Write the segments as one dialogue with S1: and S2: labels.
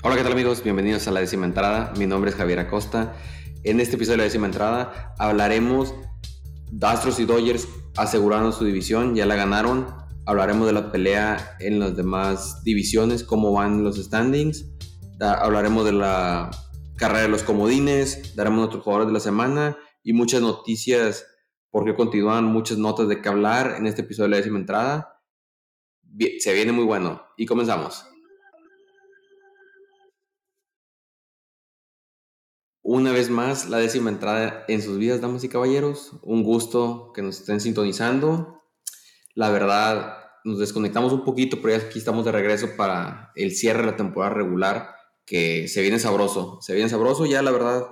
S1: Hola, ¿qué tal amigos? Bienvenidos a la décima entrada. Mi nombre es Javier Acosta. En este episodio de la décima entrada hablaremos de Astros y Dodgers asegurando su división, ya la ganaron. Hablaremos de la pelea en las demás divisiones, cómo van los standings. hablaremos de la carrera de los comodines, daremos nuestros jugadores de la semana y muchas noticias porque continúan muchas notas de qué hablar en este episodio de la décima entrada. se viene muy bueno y comenzamos. Una vez más, la décima entrada en sus vidas, damas y caballeros. Un gusto que nos estén sintonizando. La verdad, nos desconectamos un poquito, pero ya aquí estamos de regreso para el cierre de la temporada regular, que se viene sabroso. Se viene sabroso ya, la verdad,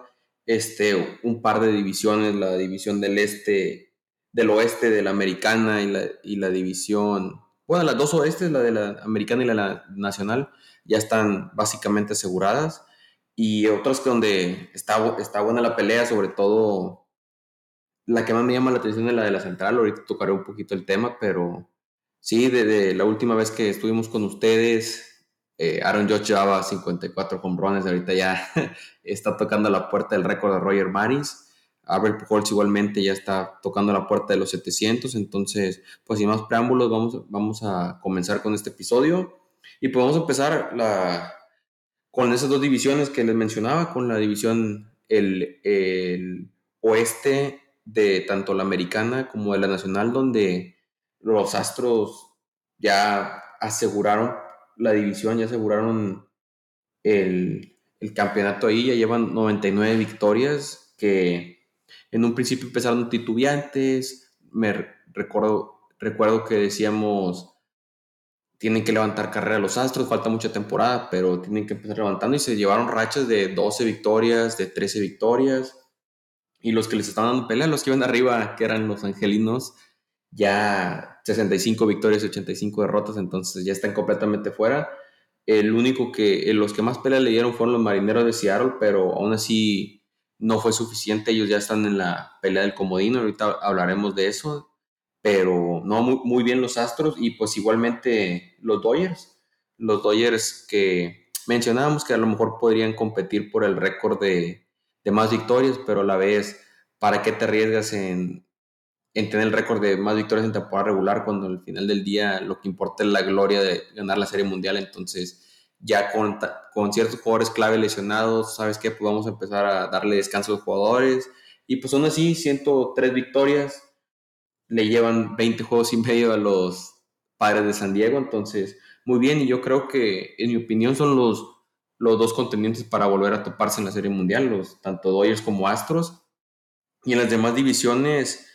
S1: este, un par de divisiones, la división del este, del oeste de la americana y la, y la división, bueno, las dos oestes, la de la americana y la nacional, ya están básicamente aseguradas y otras donde está, está buena la pelea, sobre todo la que más me llama la atención es la de la central, ahorita tocaré un poquito el tema, pero sí, desde la última vez que estuvimos con ustedes, eh, Aaron Judge llevaba 54 hombrones, ahorita ya está tocando la puerta del récord de Roger Maris. Albert Pujols igualmente ya está tocando la puerta de los 700, entonces, pues sin más preámbulos, vamos, vamos a comenzar con este episodio. Y pues vamos a empezar la, con esas dos divisiones que les mencionaba, con la división el, oeste de tanto la americana como de la nacional, donde los Astros ya aseguraron la división, ya aseguraron el, el campeonato ahí, ya llevan 99 victorias que en un principio empezaron titubeantes, me recuerdo, recuerdo que decíamos tienen que levantar carrera los Astros, falta mucha temporada, pero tienen que empezar levantando y se llevaron rachas de 12 victorias, de 13 victorias. Y los que les estaban dando pelea, los que iban arriba, que eran los angelinos, ya 65 victorias y 85 derrotas, entonces ya están completamente fuera. El único que, los que más pelea le dieron fueron los marineros de Seattle, pero aún así no fue suficiente. Ellos ya están en la pelea del comodino, ahorita hablaremos de eso pero no muy, bien los Astros y pues igualmente los Dodgers, los Dodgers que mencionábamos que a lo mejor podrían competir por el récord de, más victorias, pero a la vez, ¿para qué te arriesgas en, tener el récord de más victorias en temporada regular cuando al final del día lo que importa es la gloria de ganar la Serie Mundial? Entonces, ya con, con ciertos jugadores clave lesionados, ¿sabes qué? Pues empezar a darle descanso a los jugadores. Y pues aún así, 103 victorias, le llevan 20 juegos y medio a los padres de San Diego, entonces muy bien y yo creo que en mi opinión son los, los dos contendientes para volver a toparse en la Serie Mundial, los tanto Dodgers como Astros. Y en las demás divisiones,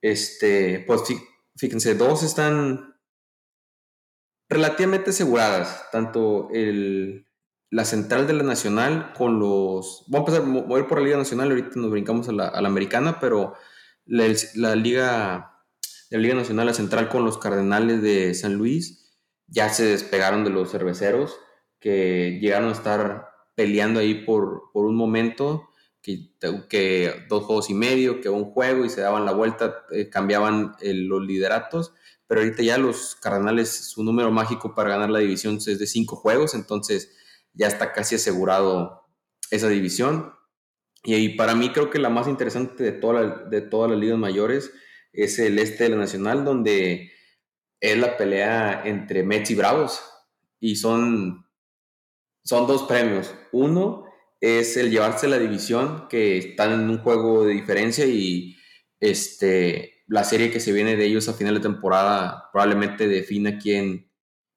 S1: este, pues fíjense, dos están relativamente aseguradas, tanto el, la central de la nacional con los... Vamos a empezar ir por la Liga Nacional, ahorita nos brincamos a la, a la americana, pero la Liga la Liga Nacional la Central con los Cardenales de San Luis. Ya se despegaron de los cerveceros que llegaron a estar peleando ahí por, por un momento, que, que, dos juegos y medio, que un juego y se daban la vuelta, eh, cambiaban eh, los lideratos. Pero ahorita ya los Cardenales, su número mágico para ganar la división es de cinco juegos, entonces ya está casi asegurado esa división. Y, para mí creo que la más interesante de, toda de todas las ligas mayores es el este de la Nacional, donde es la pelea entre Mets y Bravos. Y son, son dos premios. Uno es el llevarse la división, que están en un juego de diferencia y este, la serie que se viene de ellos a final de temporada probablemente defina quién,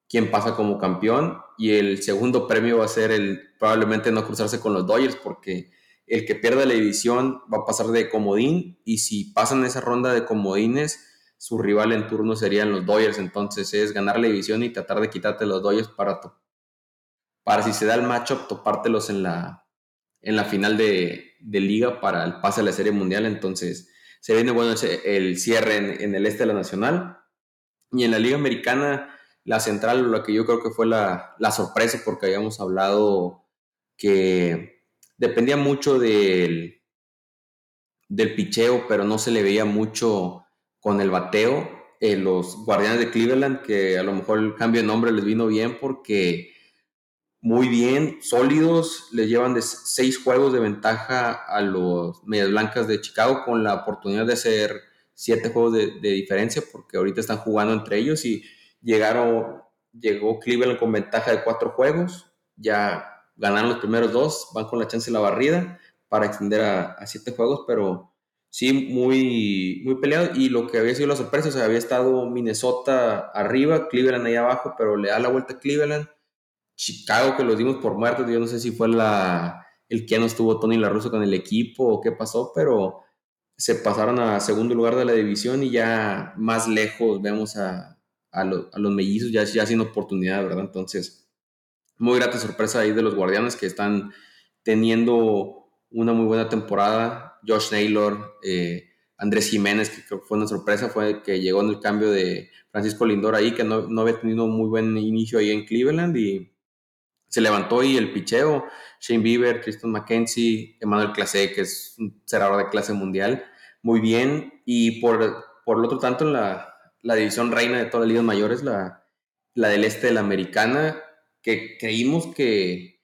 S1: quién pasa como campeón. Y el segundo premio va a ser el probablemente no cruzarse con los Dodgers, porque el que pierda la división va a pasar de comodín y si pasan esa ronda de comodines, su rival en turno serían los Dodgers. Entonces es ganar la división y tratar de quitarte los Dodgers para, para si se da el matchup, topártelos en la, en la final de, liga para el pase a la Serie Mundial. Entonces se viene bueno el cierre en, en, el este de la Nacional. Y en la Liga Americana, la central, lo que yo creo que fue la, la sorpresa, porque habíamos hablado que dependía mucho del, del picheo, pero no se le veía mucho con el bateo. Eh, los Guardianes de Cleveland, que a lo mejor el cambio de nombre les vino bien porque muy bien, sólidos, le llevan de seis juegos de ventaja a los Medias Blancas de Chicago con la oportunidad de hacer siete juegos de, diferencia porque ahorita están jugando entre ellos y llegaron, llegó Cleveland con ventaja de cuatro juegos, ya ganaron los primeros dos, van con la chance de la barrida para extender a, siete juegos, pero sí, muy, muy peleado. Y lo que había sido la sorpresa, o sea, había estado Minnesota arriba, Cleveland ahí abajo, pero le da la vuelta a Cleveland Chicago que los dimos por muertos. Yo no sé si fue la, el que no estuvo Tony La Russo con el equipo o qué pasó, pero se pasaron a segundo lugar de la división y ya más lejos vemos a, a, los mellizos ya, ya sin oportunidad, ¿verdad? Entonces, muy grata sorpresa ahí de los guardianes que están teniendo una muy buena temporada. Josh Naylor, eh, Andrés Jiménez, que fue una sorpresa, fue que llegó en el cambio de Francisco Lindor ahí, que no, no había tenido muy buen inicio ahí en Cleveland y se levantó y el picheo, Shane Bieber, Tristan McKenzie, Emmanuel Clase, que es un cerrador de clase mundial, muy bien. Y por, por el otro tanto, la, la división reina de todas las ligas mayores, la, la del este de la americana, que creímos que,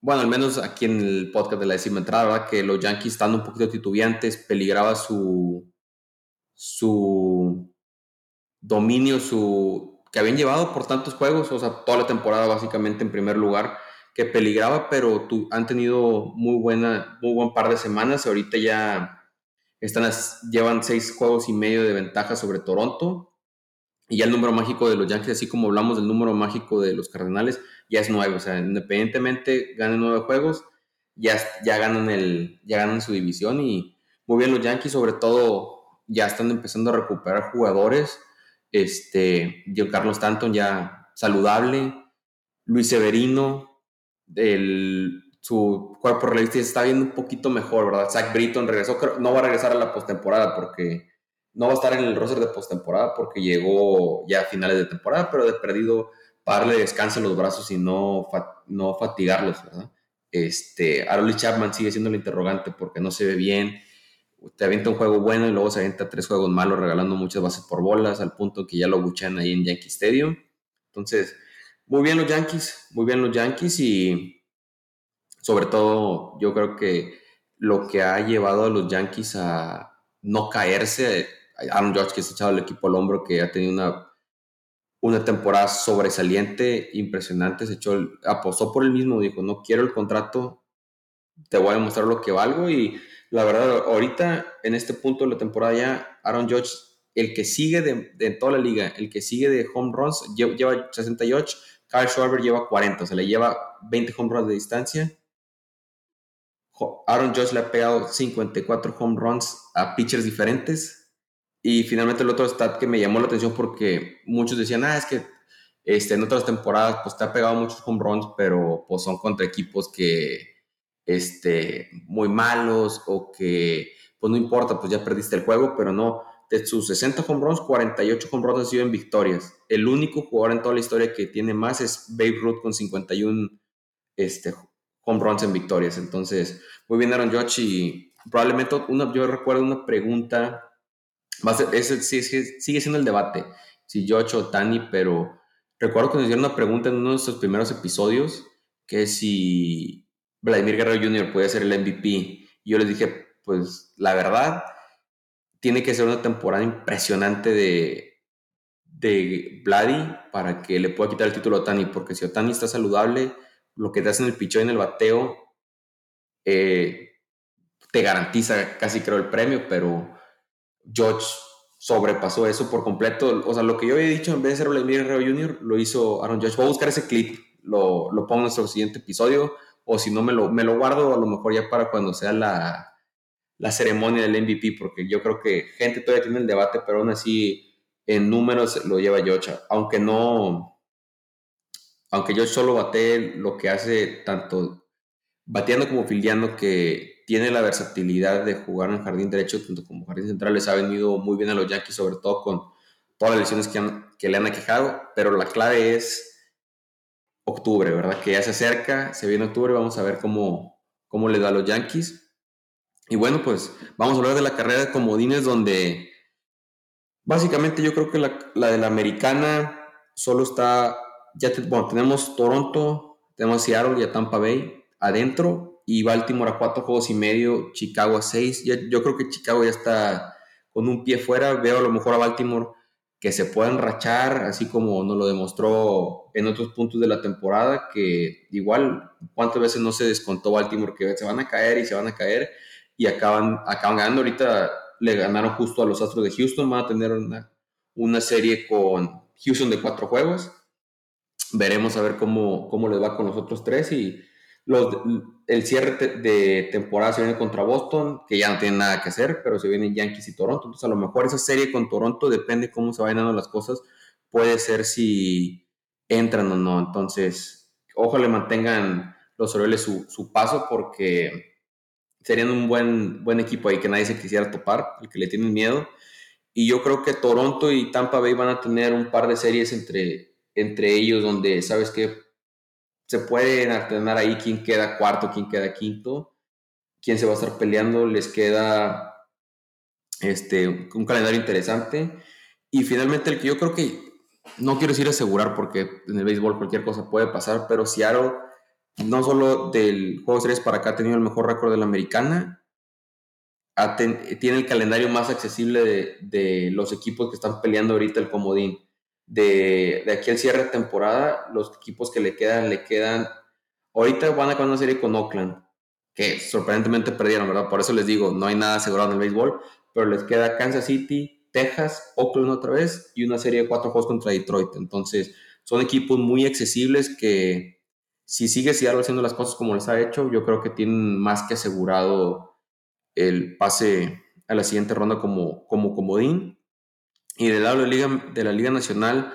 S1: bueno, al menos aquí en el podcast de la décima entrada, que los Yankees estando un poquito titubeantes, peligraba su, su dominio, su que habían llevado por tantos juegos, o sea, toda la temporada básicamente en primer lugar, que peligraba, pero tu, han tenido muy buena, muy buen par de semanas. Ahorita ya están, llevan seis juegos y medio de ventaja sobre Toronto. Y ya el número mágico de los Yankees, así como hablamos del número mágico de los Cardenales, ya es nueve. O sea, independientemente ganen nueve juegos, ya, ya, ganan el, ya ganan su división. Y muy bien los Yankees, sobre todo, ya están empezando a recuperar jugadores este, Giancarlo Stanton ya saludable, Luis Severino, el, su cuerpo realista está viendo un poquito mejor, ¿verdad? Zach Britton regresó, no va a regresar a la postemporada porque no va a estar en el roster de postemporada porque llegó ya a finales de temporada, pero de perdido para darle descanso en los brazos y no, no fatigarlos, ¿verdad? Este, Arolis Chapman sigue siendo el interrogante porque no se ve bien te avienta un juego bueno y luego se avienta tres juegos malos regalando muchas bases por bolas al punto que ya lo buchan ahí en Yankee Stadium. Entonces, muy bien los Yankees, muy bien los Yankees y sobre todo yo creo que lo que ha llevado a los Yankees a no caerse, Aaron George que se ha echado el equipo al hombro, que ha tenido una, una temporada sobresaliente, impresionante, se echó, apostó por el mismo, dijo, no quiero el contrato, te voy a demostrar lo que valgo y la verdad, ahorita en este punto de la temporada ya, Aaron Judge, el que sigue de, toda la liga, el que sigue de home runs, lleva, 68, Kyle Schwarber lleva 40, o sea, le lleva 20 home runs de distancia. Aaron Judge le ha pegado 54 home runs a pitchers diferentes. Y finalmente el otro stat que me llamó la atención porque muchos decían, ah, es que este, en otras temporadas pues te ha pegado muchos home runs, pero pues son contra equipos que este, muy malos o que, pues no importa, pues ya perdiste el juego, pero no, de sus 60 home runs, 48 home runs han sido en victorias. El único jugador en toda la historia que tiene más es Babe Ruth con 51 este, home runs en victorias. Entonces, muy bien Aaron Judge y probablemente una, yo recuerdo una pregunta, va a ser, ese, sigue siendo el debate, si Judge o Tani, pero recuerdo que nos hicieron una pregunta en uno de nuestros primeros episodios, que si Vladimir Guerrero Jr. puede ser el MVP. Y yo les dije, pues la verdad, tiene que ser una temporada impresionante de, de Vladi para que le pueda quitar el título a Otani, porque si Otani está saludable, lo que te hace en el pichón y en el bateo eh, te garantiza casi creo el premio, pero George sobrepasó eso por completo. O sea, lo que yo había dicho, en vez de ser Vladimir Guerrero Jr., lo hizo Aaron Judge. Voy a buscar ese clip, lo, lo pongo en nuestro siguiente episodio o si no me lo, me lo guardo a lo mejor ya para cuando sea la, la ceremonia del MVP, porque yo creo que gente todavía tiene el debate, pero aún así en números lo lleva Yocha, aunque no, aunque yo solo bate lo que hace tanto bateando como fildeando, que tiene la versatilidad de jugar en jardín derecho, tanto como jardín central, les ha venido muy bien a los Yankees, sobre todo con todas las lesiones que, que le han aquejado, pero la clave es octubre, ¿verdad? Que ya se acerca, se viene octubre, vamos a ver cómo, cómo le da a los Yankees. Y bueno, pues vamos a hablar de la carrera de comodines donde básicamente yo creo que la, de la americana solo está, ya bueno, tenemos Toronto, tenemos Seattle y a Tampa Bay adentro y Baltimore a cuatro juegos y medio, Chicago a seis. yo creo que Chicago ya está con un pie fuera. Veo a lo mejor a Baltimore que se puedan rachar, así como nos lo demostró en otros puntos de la temporada, que igual cuántas veces no se descontó Baltimore que se van a caer y se van a caer y acaban, acaban ganando. Ahorita le ganaron justo a los Astros de Houston, van a tener una, una serie con Houston de cuatro juegos. Veremos a ver cómo, cómo les va con los otros tres y los, el cierre de temporada se viene contra Boston, que ya no tiene nada que hacer, pero se vienen Yankees y Toronto. Entonces, a lo mejor esa serie con Toronto depende cómo se vayan dando las cosas. Puede ser si entran o no. Entonces, ojalá mantengan los Orioles su, su, paso porque serían un buen, buen equipo ahí que nadie se quisiera topar, el que le tienen miedo. Y yo creo que Toronto y Tampa Bay van a tener un par de series entre, entre ellos donde, ¿sabes qué? Se pueden alternar ahí quién queda cuarto, quién queda quinto, quién se va a estar peleando, les queda este, un calendario interesante. Y finalmente el que yo creo que, no quiero decir asegurar porque en el béisbol cualquier cosa puede pasar, pero Seattle, no solo del Juego Series para acá ha tenido el mejor récord de la americana, tiene el calendario más accesible de, de los equipos que están peleando ahorita el comodín de, aquí al cierre de temporada, los equipos que le quedan, le quedan. Ahorita van a acabar una serie con Oakland, que sorprendentemente perdieron, ¿verdad? Por eso les digo, no hay nada asegurado en el béisbol, pero les queda Kansas City, Texas, Oakland otra vez y una serie de cuatro juegos contra Detroit. Entonces, son equipos muy accesibles que si sigue Seattle haciendo las cosas como les ha hecho, yo creo que tienen más que asegurado el pase a la siguiente ronda como, como comodín. Y del lado de la Liga, Nacional,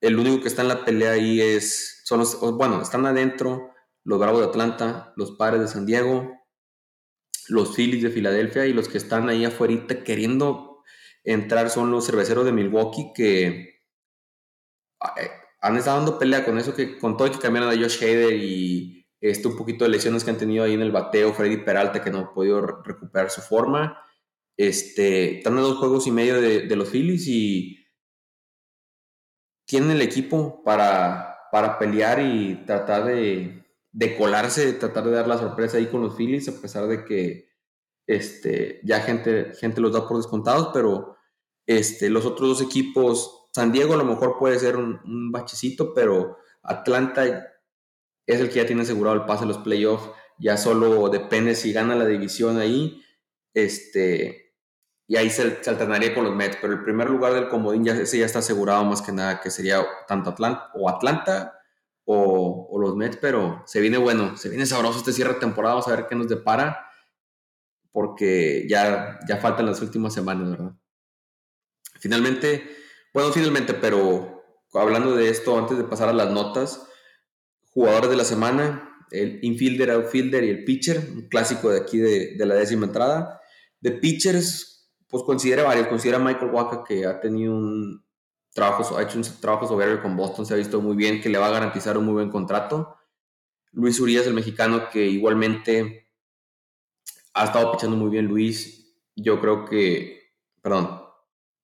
S1: el único que está en la pelea ahí es, son los, bueno, están adentro los Bravos de Atlanta, los Padres de San Diego, los Phillies de Filadelfia y los que están ahí afuera queriendo entrar son los cerveceros de Milwaukee que eh, han estado dando pelea con eso, que con todo que cambiaron a Josh Hader y este, un poquito de lesiones que han tenido ahí en el bateo, Freddy Peralta que no ha podido recuperar su forma este, están a dos juegos y medio de, los Phillies y tienen el equipo para, para pelear y tratar de, de, colarse, tratar de dar la sorpresa ahí con los Phillies, a pesar de que este, ya gente, gente los da por descontados, pero este, los otros dos equipos, San Diego a lo mejor puede ser un, un bachecito, pero Atlanta es el que ya tiene asegurado el pase a los playoffs, ya solo depende si gana la división ahí, este, y ahí se, alternaría con los Mets, pero el primer lugar del comodín ya, ese ya está asegurado más que nada, que sería tanto Atlanta o Atlanta o, los Mets, pero se viene bueno, se viene sabroso este cierre de temporada, vamos a ver qué nos depara, porque ya, ya faltan las últimas semanas, ¿verdad? Finalmente, bueno, finalmente, pero hablando de esto, antes de pasar a las notas, jugadores de la semana, el infielder, outfielder y el pitcher, un clásico de aquí de, de la décima entrada. De pitchers, pues considera varios. Considera Michael Waka que ha tenido un trabajo, ha hecho un trabajo soberbio con Boston, se ha visto muy bien, que le va a garantizar un muy buen contrato. Luis Urias, el mexicano, que igualmente ha estado pichando muy bien Luis. Yo creo que, perdón,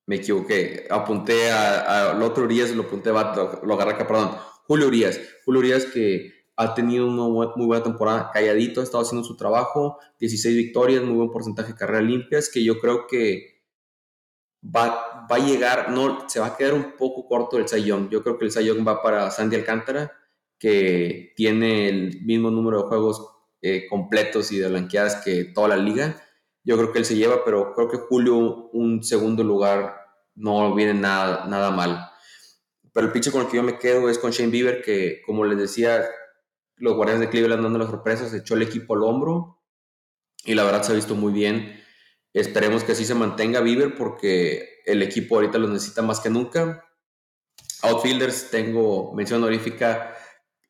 S1: me equivoqué. Apunté al otro Urias, lo apunté, lo agarré acá, perdón. Julio Urias. Julio Urias que ha tenido una muy buena temporada, calladito, ha estado haciendo su trabajo, 16 victorias, muy buen porcentaje de carreras limpias, que yo creo que va, va a llegar, no, se va a quedar un poco corto el Sayón. Yo creo que el Sayón va para Sandy Alcántara, que tiene el mismo número de juegos eh, completos y de blanqueadas que toda la liga. Yo creo que él se lleva, pero creo que Julio un segundo lugar no viene nada, nada mal. Pero el pinche con el que yo me quedo es con Shane Bieber, que como les decía, los Guardianes de Cleveland dando las sorpresas, echó el equipo al hombro y la verdad se ha visto muy bien. Esperemos que así se mantenga Bieber porque el equipo ahorita lo necesita más que nunca. Outfielders, tengo mención honorífica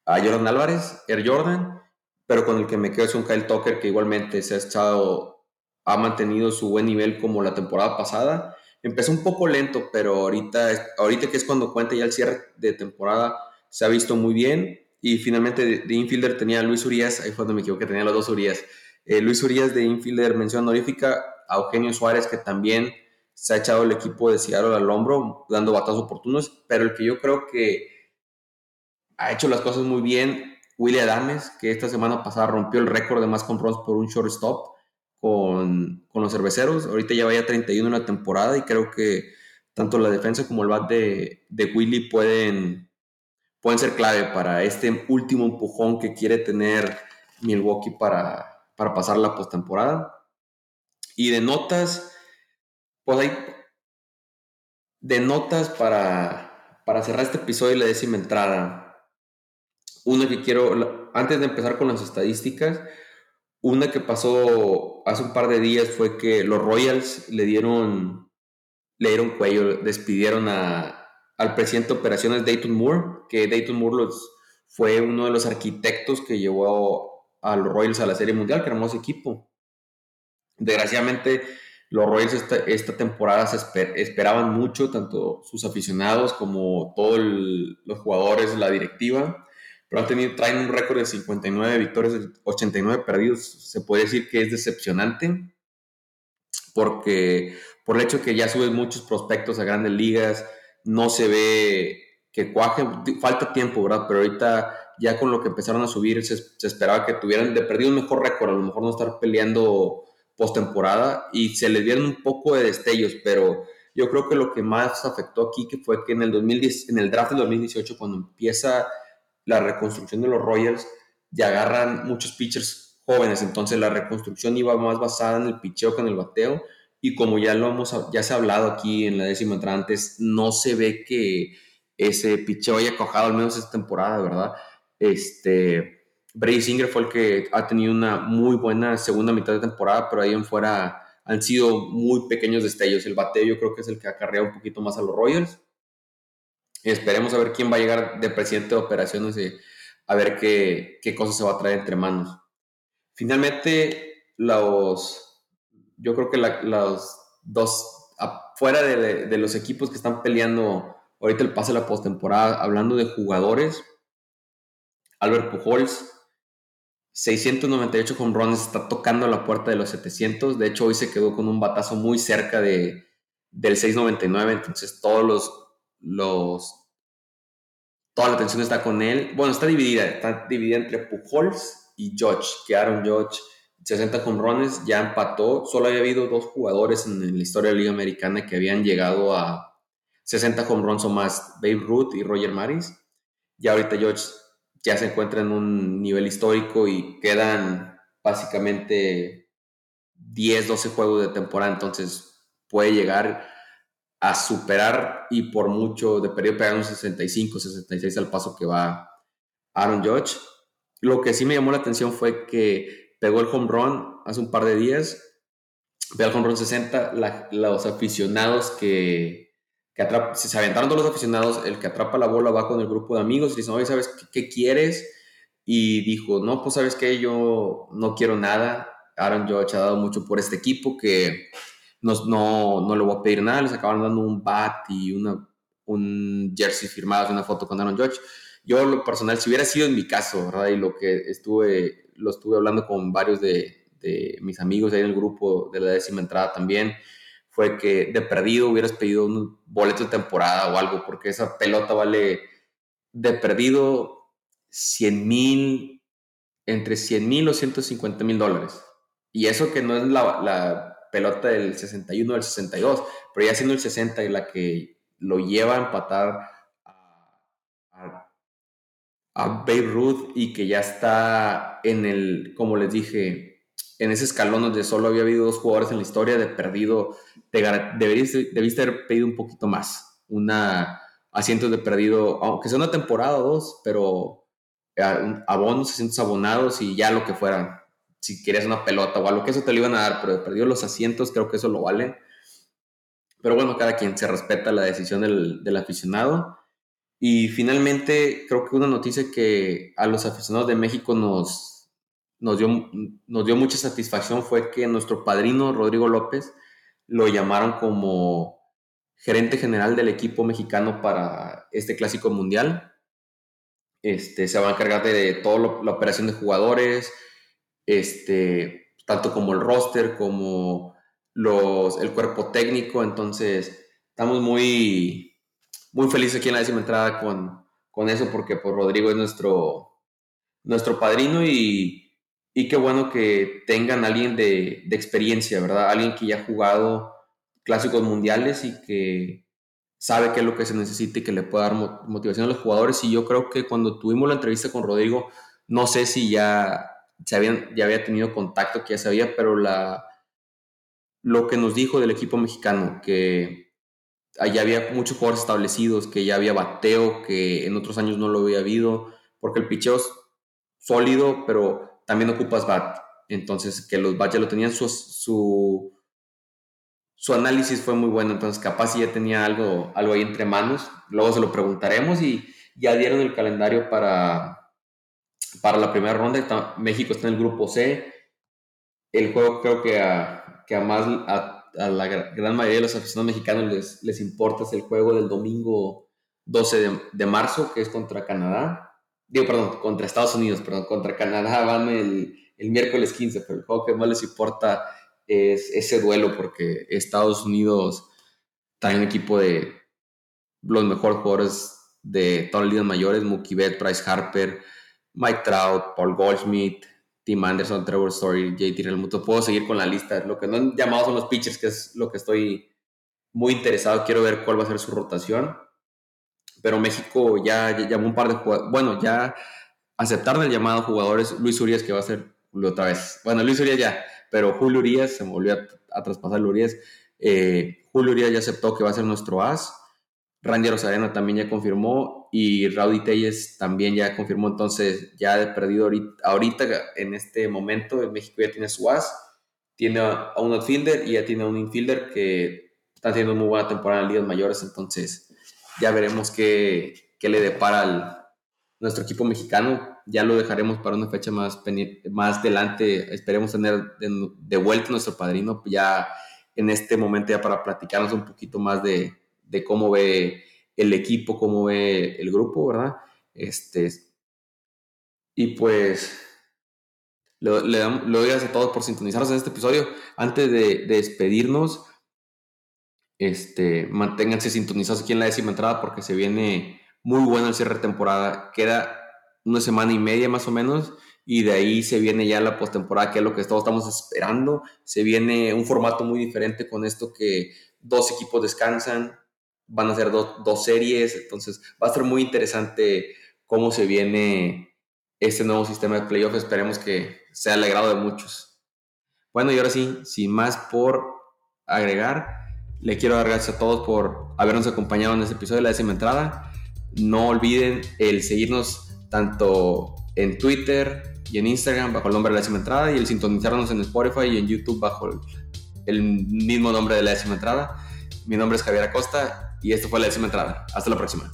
S1: a Jordan Álvarez, Air Jordan, pero con el que me quedo es un Kyle Tucker que igualmente se ha estado, ha mantenido su buen nivel como la temporada pasada. Empezó un poco lento, pero ahorita, ahorita que es cuando cuenta ya el cierre de temporada, se ha visto muy bien y finalmente de, infielder tenía a Luis Urias, ahí fue donde me equivoqué, tenía los dos Urias. Eh, Luis Urias de infielder mención honorífica, a Eugenio Suárez que también se ha echado el equipo de Seattle al hombro, dando batazos oportunos, pero el que yo creo que ha hecho las cosas muy bien Willie Adames, que esta semana pasada rompió el récord de más runs por un shortstop con, con los cerveceros. Ahorita ya vaya 31 en la temporada y creo que tanto la defensa como el bat de, de Willie pueden, pueden ser clave para este último empujón que quiere tener Milwaukee para, para pasar la postemporada. Y de notas, pues hay de notas para, para cerrar este episodio y la décima entrada. Una que quiero, antes de empezar con las estadísticas, una que pasó hace un par de días fue que los Royals le dieron, le dieron cuello, despidieron a, al presidente de operaciones Dayton Moore, que Dayton Moore fue uno de los arquitectos que llevó a los Royals a la Serie Mundial, que hermoso equipo. Desgraciadamente, los Royals esta, temporada se esperaban mucho, tanto sus aficionados como todos los jugadores, la directiva, pero han tenido, traen un récord de 59 victorias, 89 perdidos. Se puede decir que es decepcionante porque por el hecho que ya suben muchos prospectos a grandes ligas, no se ve que cuaje, falta tiempo, ¿verdad? Pero ahorita ya con lo que empezaron a subir se, esperaba que tuvieran de perdido un mejor récord, a lo mejor no estar peleando postemporada y se les dieron un poco de destellos, pero yo creo que lo que más afectó aquí que fue que en el, 2010, en el draft del 2018, cuando empieza la reconstrucción de los Royals, ya agarran muchos pitchers jóvenes, entonces la reconstrucción iba más basada en el picheo que en el bateo, y como ya lo hemos, ya se ha hablado aquí en la décima entrada antes, no se ve que ese picheo haya cojado al menos esta temporada, ¿verdad? Este, Brady Singer fue el que ha tenido una muy buena segunda mitad de temporada, pero ahí en fuera han sido muy pequeños destellos. El bateo yo creo que es el que acarrea un poquito más a los Royals. Esperemos a ver quién va a llegar de presidente de operaciones y a ver qué, qué cosas se va a traer entre manos. Finalmente, los, yo creo que los dos, afuera de, los equipos que están peleando ahorita el pase de la postemporada, hablando de jugadores, Albert Pujols 698 home runs, está tocando la puerta de los 700. De hecho, hoy se quedó con un batazo muy cerca de, del 699. Entonces, todos los, los. Toda la atención está con él. Bueno, está dividida. Está dividida entre Pujols y George. Que Aaron George, 60 home runs, ya empató. Solo había habido dos jugadores en, la historia de la Liga Americana que habían llegado a 60 home runs o más: Babe Ruth y Roger Maris. Ya ahorita George ya se encuentra en un nivel histórico y quedan básicamente 10, 12 juegos de temporada, entonces puede llegar a superar y por mucho de periodo pegar un 65, 66 al paso que va Aaron Judge. Lo que sí me llamó la atención fue que pegó el home run hace un par de días, pegó el home run 60, los aficionados que, que si se aventaron todos los aficionados, el que atrapa la bola va con el grupo de amigos y dice, oye, ¿sabes qué, quieres? Y dijo, no, pues sabes que yo no quiero nada. Aaron Judge ha dado mucho por este equipo que no, no, no le voy a pedir nada. Les acabaron dando un bat y una, un jersey firmado, una foto con Aaron Judge. Yo, lo personal, si hubiera sido en mi caso, ¿verdad? Y lo que estuve, lo estuve hablando con varios de, de mis amigos ahí en el grupo de la décima entrada también, fue que de perdido hubieras pedido un boleto de temporada o algo, porque esa pelota vale de perdido 100 mil, entre 100 mil o 150 mil dólares. Y eso que no es la, pelota del 61 o del 62, pero ya siendo el 60 y la que lo lleva a empatar a Babe y que ya está en el, como les dije, en ese escalón donde solo había habido dos jugadores en la historia de perdido, deberías, debiste haber pedido un poquito más, una asientos de perdido, aunque sea una temporada o dos, pero abonos, asientos abonados y ya lo que fuera, si querías una pelota o algo, que eso te lo iban a dar, pero de perdido los asientos, creo que eso lo vale. Pero bueno, cada quien se respeta la decisión del, del aficionado. Y finalmente, creo que una noticia que a los aficionados de México nos, nos dio, nos dio mucha satisfacción fue que nuestro padrino Rodrigo López lo llamaron como gerente general del equipo mexicano para este clásico mundial. Este, se va a encargar de toda la operación de jugadores, este, tanto como el roster, como los, el cuerpo técnico. Entonces, estamos muy, muy felices aquí en la décima entrada con, con eso, porque pues, Rodrigo es nuestro, nuestro padrino y, y qué bueno que tengan alguien de, de experiencia, ¿verdad? Alguien que ya ha jugado clásicos mundiales y que sabe qué es lo que se necesita y que le pueda dar motivación a los jugadores. Y yo creo que cuando tuvimos la entrevista con Rodrigo, no sé si ya, se habían, ya había tenido contacto, que ya sabía, pero la, lo que nos dijo del equipo mexicano, que allá había muchos jugadores establecidos, que ya había bateo, que en otros años no lo había habido, porque el picheo es sólido, pero también ocupas bat. Entonces, que los bats ya lo tenían, su, su, su, análisis fue muy bueno, entonces capaz ya tenía algo, algo ahí entre manos. Luego se lo preguntaremos y ya dieron el calendario para, para la primera ronda. México está en el grupo C. El juego creo que a que a, más, la gran mayoría de los aficionados mexicanos les, les importa es el juego del domingo 12 de, marzo, que es contra Canadá. Digo, perdón, contra Estados Unidos, perdón, contra Canadá van el, el miércoles 15, pero el juego que más les importa es ese duelo porque Estados Unidos trae un equipo de los mejores jugadores de todas las ligas mayores, Mookie Betts, Bryce Harper, Mike Trout, Paul Goldschmidt, Tim Anderson, Trevor Story, JT Realmuto. Puedo seguir con la lista. Lo que no han llamado son los pitchers, que es lo que estoy muy interesado. Quiero ver cuál va a ser su rotación. Pero México ya, llamó un par de jugadores. Bueno, ya aceptaron el llamado jugadores. Luis Urias, que va a ser otra vez. Bueno, Luis Urias ya, pero Julio Urias se volvió a, traspasar Urias. Eh, Julio Urias ya aceptó que va a ser nuestro as. Randy Rosarena también ya confirmó y Rowdy Telles también ya confirmó, entonces ya he perdido ahorita, en este momento en México ya tiene su as, tiene a un outfielder y ya tiene a un infielder que está haciendo muy buena temporada en ligas mayores, entonces ya veremos qué, qué le depara al, nuestro equipo mexicano, ya lo dejaremos para una fecha más, más adelante, esperemos tener de, de vuelta nuestro padrino ya en este momento ya para platicarnos un poquito más de de cómo ve el equipo, cómo ve el grupo, ¿verdad? Este, y pues le, damos, lo doy a todos por sintonizarnos en este episodio. Antes de, despedirnos, este, manténganse sintonizados aquí en la décima entrada porque se viene muy bueno el cierre de temporada. Queda una semana y media más o menos y de ahí se viene ya la postemporada, que es lo que todos estamos esperando. Se viene un formato muy diferente con esto que dos equipos descansan, van a ser dos series, entonces va a ser muy interesante cómo se viene este nuevo sistema de playoff, esperemos que sea el agrado de muchos. Bueno, y ahora sí, sin más por agregar, le quiero dar gracias a todos por habernos acompañado en este episodio de la décima entrada. No olviden el seguirnos tanto en Twitter y en Instagram bajo el nombre de la décima entrada y el sintonizarnos en Spotify y en YouTube bajo el mismo nombre de la décima entrada. Mi nombre es Javier Acosta y esto fue la décima entrada. Hasta la próxima.